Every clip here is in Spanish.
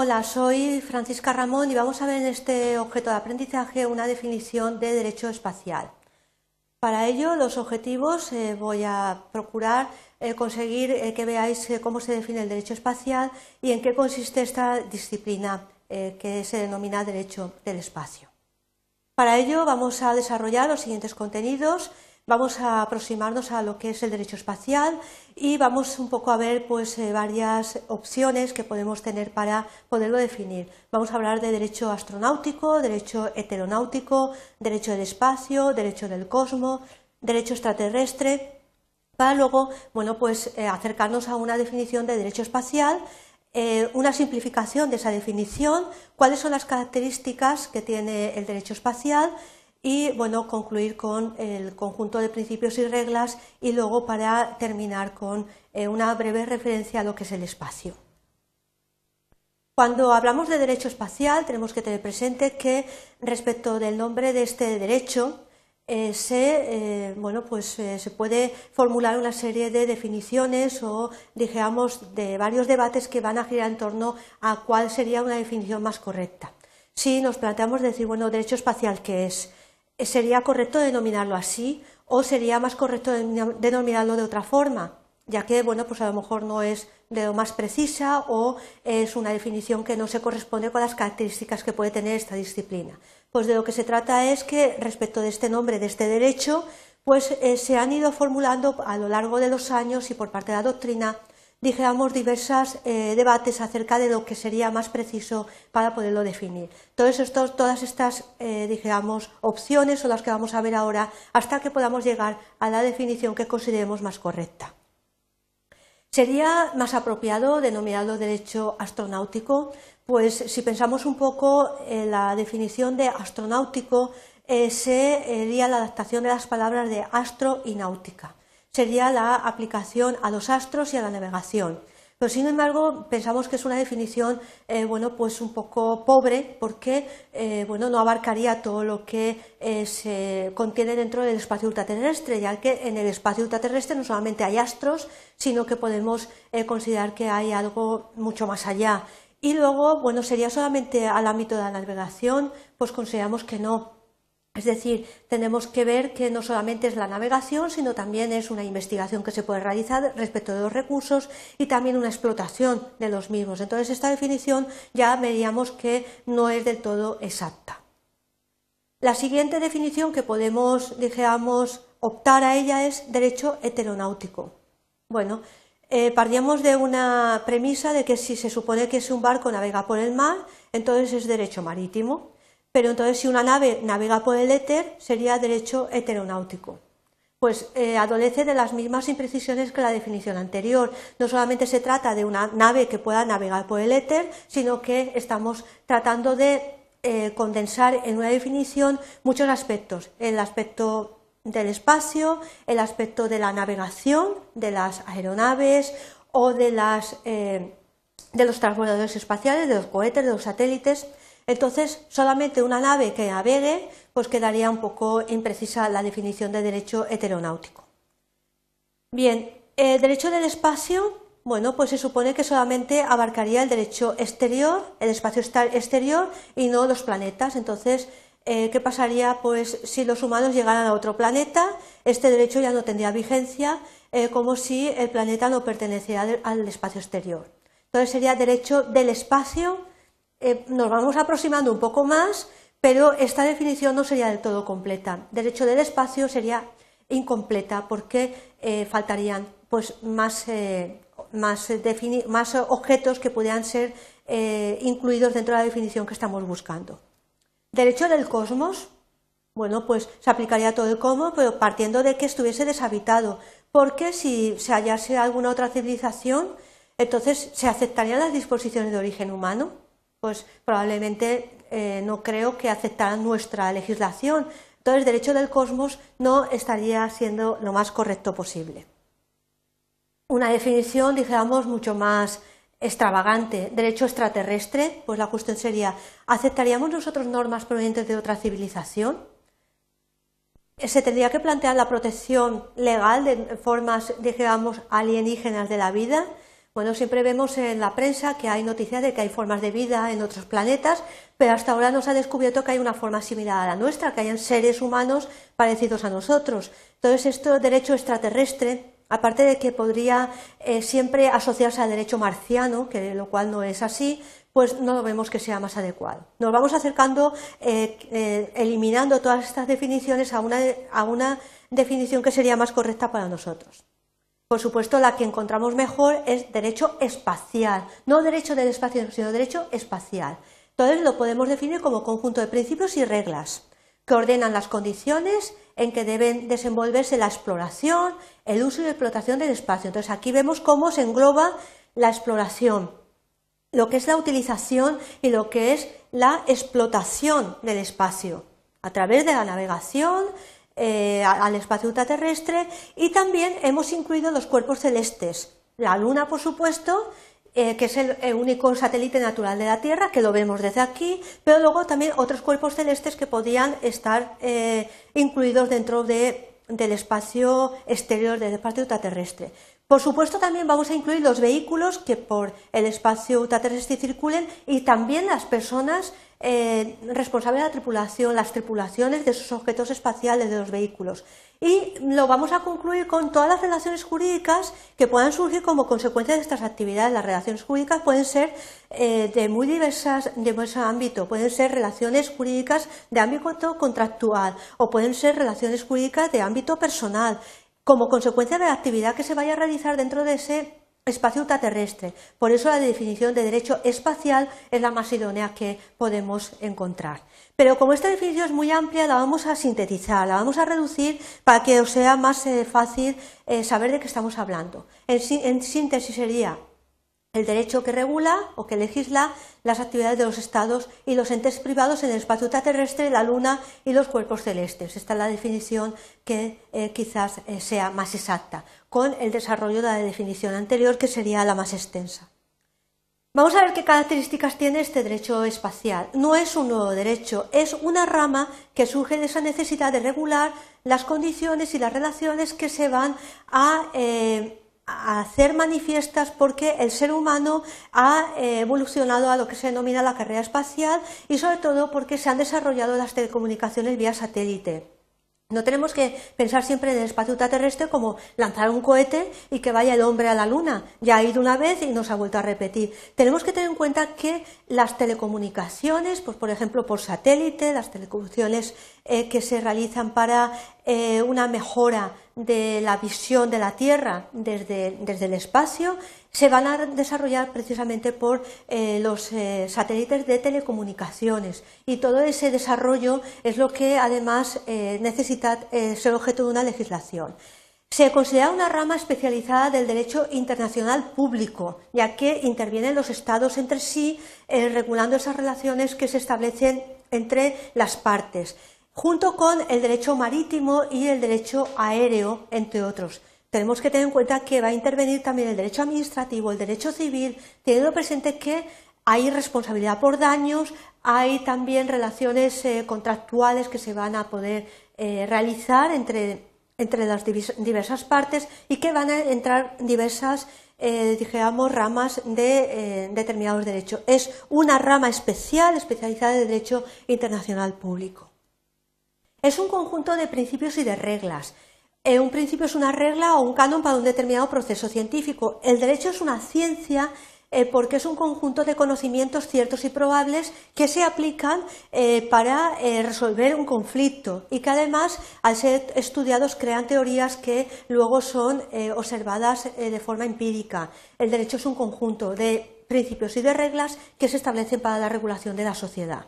Hola, soy Francisca Ramón y vamos a ver en este objeto de aprendizaje una definición de derecho espacial. Para ello, los objetivos eh, voy a procurar eh, conseguir eh, que veáis cómo se define el derecho espacial y en qué consiste esta disciplina que se denomina derecho del espacio. Para ello, vamos a desarrollar los siguientes contenidos vamos a aproximarnos a lo que es el derecho espacial y vamos un poco a ver pues, eh, varias opciones que podemos tener para poderlo definir. Vamos a hablar de derecho astronáutico, derecho heteronáutico, derecho del espacio, derecho del cosmos, derecho extraterrestre, para luego bueno, pues, eh, acercarnos a una definición de derecho espacial eh, una simplificación de esa definición, cuáles son las características que tiene el derecho espacial y bueno, concluir con el conjunto de principios y reglas y luego para terminar con eh, una breve referencia a lo que es el espacio. Cuando hablamos de derecho espacial tenemos que tener presente que respecto del nombre de este derecho eh, se, eh, bueno, pues, se puede formular una serie de definiciones o digamos de varios debates que van a girar en torno a cuál sería una definición más correcta. Si nos planteamos decir, bueno, derecho espacial, ¿qué es? ¿Sería correcto denominarlo así o sería más correcto denominarlo de otra forma? Ya que, bueno, pues a lo mejor no es de lo más precisa o es una definición que no se corresponde con las características que puede tener esta disciplina. Pues de lo que se trata es que respecto de este nombre, de este derecho, pues eh, se han ido formulando a lo largo de los años y por parte de la doctrina dijéramos diversos eh, debates acerca de lo que sería más preciso para poderlo definir. todas estas, eh, dijéramos, opciones son las que vamos a ver ahora hasta que podamos llegar a la definición que consideremos más correcta. Sería más apropiado denominarlo derecho astronáutico, pues si pensamos un poco en la definición de astronáutico, eh, sería la adaptación de las palabras de astro y náutica sería la aplicación a los astros y a la navegación. Pero sin embargo, pensamos que es una definición eh, bueno, pues un poco pobre porque eh, bueno, no abarcaría todo lo que eh, se contiene dentro del espacio ultraterrestre, ya que en el espacio ultraterrestre no solamente hay astros, sino que podemos considerar que hay algo mucho más allá. Y luego, bueno, sería solamente al ámbito de la navegación, pues consideramos que no, es decir, tenemos que ver que no solamente es la navegación, sino también es una investigación que se puede realizar respecto de los recursos y también una explotación de los mismos. Entonces, esta definición ya veríamos que no es del todo exacta. La siguiente definición que podemos, dijéramos, optar a ella es derecho heteronáutico. Bueno, eh, partíamos de una premisa de que si se supone que si un barco navega por el mar, entonces es derecho marítimo pero entonces si una nave navega por el éter sería derecho heteronáutico. Pues eh, adolece de las mismas imprecisiones que la definición anterior. No solamente se trata de una nave que pueda navegar por el éter, sino que estamos tratando de eh, condensar en una definición muchos aspectos. El aspecto del espacio, el aspecto de la navegación, de las aeronaves o de, las, eh, de los transbordadores espaciales, de los cohetes, de los satélites. Entonces, solamente una nave que navegue, pues quedaría un poco imprecisa la definición de derecho heteronáutico. Bien, el derecho del espacio, bueno, pues se supone que solamente abarcaría el derecho exterior, el espacio exterior y no los planetas. Entonces, eh, ¿qué pasaría pues si los humanos llegaran a otro planeta? Este derecho ya no tendría vigencia, eh, como si el planeta no perteneciera al espacio exterior. Entonces sería derecho del espacio eh, nos vamos aproximando un poco más, pero esta definición no sería del todo completa. Derecho del espacio sería incompleta porque eh, faltarían pues, más, eh, más, objetos que pudieran ser incluidos dentro de la definición que estamos buscando. Derecho del cosmos, bueno, pues se aplicaría todo el cosmos, pero partiendo de que estuviese deshabitado, porque si se hallase alguna otra civilización, entonces se aceptarían las disposiciones de origen humano pues probablemente eh, no creo que aceptaran nuestra legislación. Entonces, el derecho del cosmos no estaría siendo lo más correcto posible. Una definición, dijéramos, mucho más extravagante, derecho extraterrestre, pues la cuestión sería, ¿aceptaríamos nosotros normas provenientes de otra civilización? ¿Se tendría que plantear la protección legal de formas, dijéramos, alienígenas de la vida? Bueno, siempre vemos en la prensa que hay noticias de que hay formas de vida en otros planetas, pero hasta ahora no se ha descubierto que hay una forma similar a la nuestra, que hayan seres humanos parecidos a nosotros. Entonces, esto derecho extraterrestre, aparte de que podría eh, siempre asociarse al derecho marciano, que lo cual no es así, pues no vemos que sea más adecuado. Nos vamos acercando, eh, eh, eliminando todas estas definiciones a una definición que sería más correcta para nosotros. Por supuesto, la que encontramos mejor es derecho espacial, no derecho del espacio, sino derecho espacial. Entonces lo podemos definir como conjunto de principios y reglas que ordenan las condiciones en que deben desenvolverse la exploración, el uso y la explotación del espacio. Entonces aquí vemos cómo se engloba la exploración, lo que es la utilización y lo que es la explotación del espacio a través de la navegación, eh, al espacio ultraterrestre y también hemos incluido los cuerpos celestes. La Luna, por supuesto, eh, que es el, único satélite natural de la Tierra, que lo vemos desde aquí, pero luego también otros cuerpos celestes que podían estar eh, incluidos dentro del espacio exterior del espacio ultraterrestre. Por supuesto, también vamos a incluir los vehículos que por el espacio ultraterrestre circulen y también las personas eh, responsable de la tripulación, las tripulaciones de esos objetos espaciales de los vehículos. Y lo vamos a concluir con todas las relaciones jurídicas que puedan surgir como consecuencia de estas actividades. Las relaciones jurídicas pueden ser eh, de muy diversas, de diversos ámbito, pueden ser relaciones jurídicas de ámbito contractual o pueden ser relaciones jurídicas de ámbito personal, como consecuencia de la actividad que se vaya a realizar dentro de ese espacio ultraterrestre. Por eso la definición de derecho espacial es la más idónea que podemos encontrar. Pero como esta definición es muy amplia, la vamos a sintetizar, la vamos a reducir para que os sea más eh, fácil eh, saber de qué estamos hablando. en síntesis sería el derecho que regula o que legisla las actividades de los estados y los entes privados en el espacio ultraterrestre, la luna y los cuerpos celestes. Esta es la definición que eh, quizás eh, sea más exacta, con el desarrollo de la definición anterior que sería la más extensa. Vamos a ver qué características tiene este derecho espacial. No es un nuevo derecho, es una rama que surge de esa necesidad de regular las condiciones y las relaciones que se van a eh, hacer manifiestas porque el ser humano ha eh, evolucionado a lo que se denomina la carrera espacial y sobre todo porque se han desarrollado las telecomunicaciones vía satélite. No tenemos que pensar siempre en el espacio ultraterrestre como lanzar un cohete y que vaya el hombre a la luna. Ya ha ido una vez y no se ha vuelto a repetir. Tenemos que tener en cuenta que las telecomunicaciones, pues por ejemplo por satélite, las telecomunicaciones eh, que se realizan para eh, una mejora de la visión de la Tierra desde, el espacio se van a desarrollar precisamente por eh, los eh, satélites de telecomunicaciones y todo ese desarrollo es lo que además necesita ser objeto de una legislación. Se considera una rama especializada del derecho internacional público, ya que intervienen los estados entre sí regulando esas relaciones que se establecen entre las partes junto con el derecho marítimo y el derecho aéreo, entre otros. Tenemos que tener en cuenta que va a intervenir también el derecho administrativo, el derecho civil, teniendo presente que hay responsabilidad por daños, hay también relaciones eh, contractuales que se van a poder eh, realizar entre, las diversas partes y que van a entrar diversas eh, digamos, ramas de determinados derechos. Es una rama especial, especializada de derecho internacional público. Es un conjunto de principios y de reglas. Eh, un principio es una regla o un canon para un determinado proceso científico. El derecho es una ciencia eh, porque es un conjunto de conocimientos ciertos y probables que se aplican eh, para resolver un conflicto y que además, al ser estudiados, crean teorías que luego son observadas de forma empírica. El derecho es un conjunto de principios y de reglas que se establecen para la regulación de la sociedad.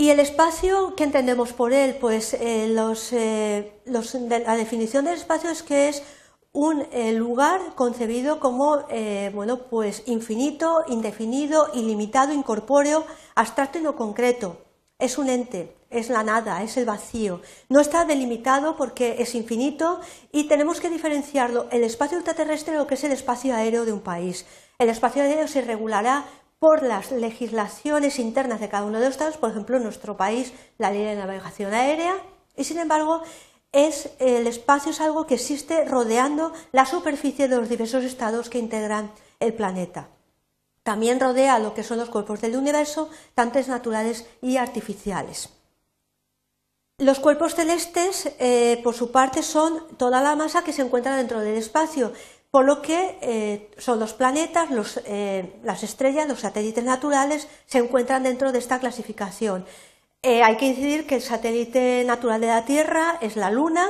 Y el espacio, ¿qué entendemos por él? Pues eh, eh, la definición del espacio es que es un eh, lugar concebido como bueno, pues infinito, indefinido, ilimitado, incorpóreo, abstracto y no concreto. Es un ente, es la nada, es el vacío. No está delimitado porque es infinito y tenemos que diferenciarlo el espacio ultraterrestre de lo que es el espacio aéreo de un país. El espacio aéreo se regulará por las legislaciones internas de cada uno de los estados, por ejemplo, en nuestro país la ley de navegación aérea, y sin embargo, es el espacio es algo que existe rodeando la superficie de los diversos estados que integran el planeta. También rodea lo que son los cuerpos del universo, tanto naturales y artificiales. Los cuerpos celestes, eh, por su parte, son toda la masa que se encuentra dentro del espacio, por lo que eh, son los planetas, eh, las estrellas, los satélites naturales, se encuentran dentro de esta clasificación. hay que incidir que el satélite natural de la Tierra es la Luna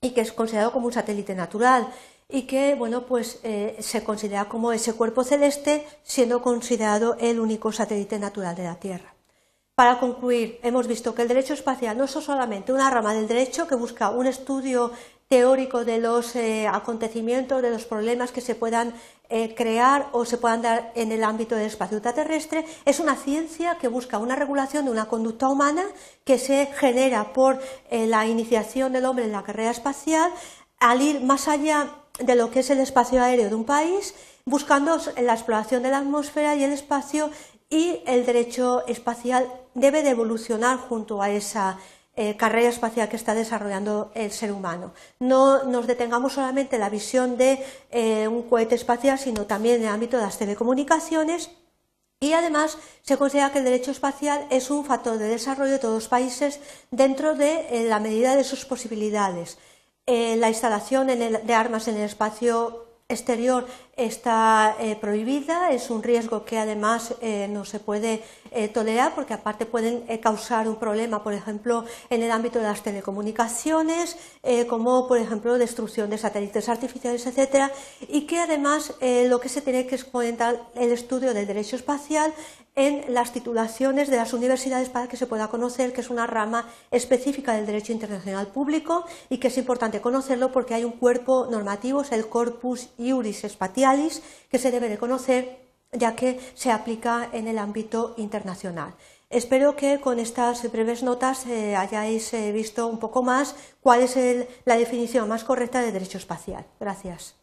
y que es considerado como un satélite natural y que bueno pues se considera como ese cuerpo celeste siendo considerado el único satélite natural de la Tierra. Para concluir, hemos visto que el derecho espacial no es solamente una rama del derecho que busca un estudio teórico de los eh, acontecimientos, de los problemas que se puedan eh, crear o se puedan dar en el ámbito del espacio ultraterrestre, es una ciencia que busca una regulación de una conducta humana que se genera por eh, la iniciación del hombre en la carrera espacial al ir más allá de lo que es el espacio aéreo de un país, buscando la exploración de la atmósfera y el espacio y el derecho espacial debe de evolucionar junto a esa eh, carrera espacial que está desarrollando el ser humano. No nos detengamos solamente en la visión de eh, un cohete espacial, sino también en el ámbito de las telecomunicaciones. Y además se considera que el derecho espacial es un factor de desarrollo de todos los países dentro de eh, la medida de sus posibilidades. la instalación de armas en el espacio exterior está eh, prohibida, es un riesgo que además eh, no se puede eh, tolerar porque aparte pueden causar un problema, por ejemplo, en el ámbito de las telecomunicaciones, como por ejemplo destrucción de satélites artificiales, etcétera, y que además lo que se tiene que comentar el estudio del derecho espacial en las titulaciones de las universidades para que se pueda conocer que es una rama específica del derecho internacional público y que es importante conocerlo porque hay un cuerpo normativo, es el Corpus Iuris Spatialis, que se debe de conocer ya que se aplica en el ámbito internacional. Espero que con estas breves notas eh, hayáis eh, visto un poco más cuál es la definición más correcta de derecho espacial. Gracias.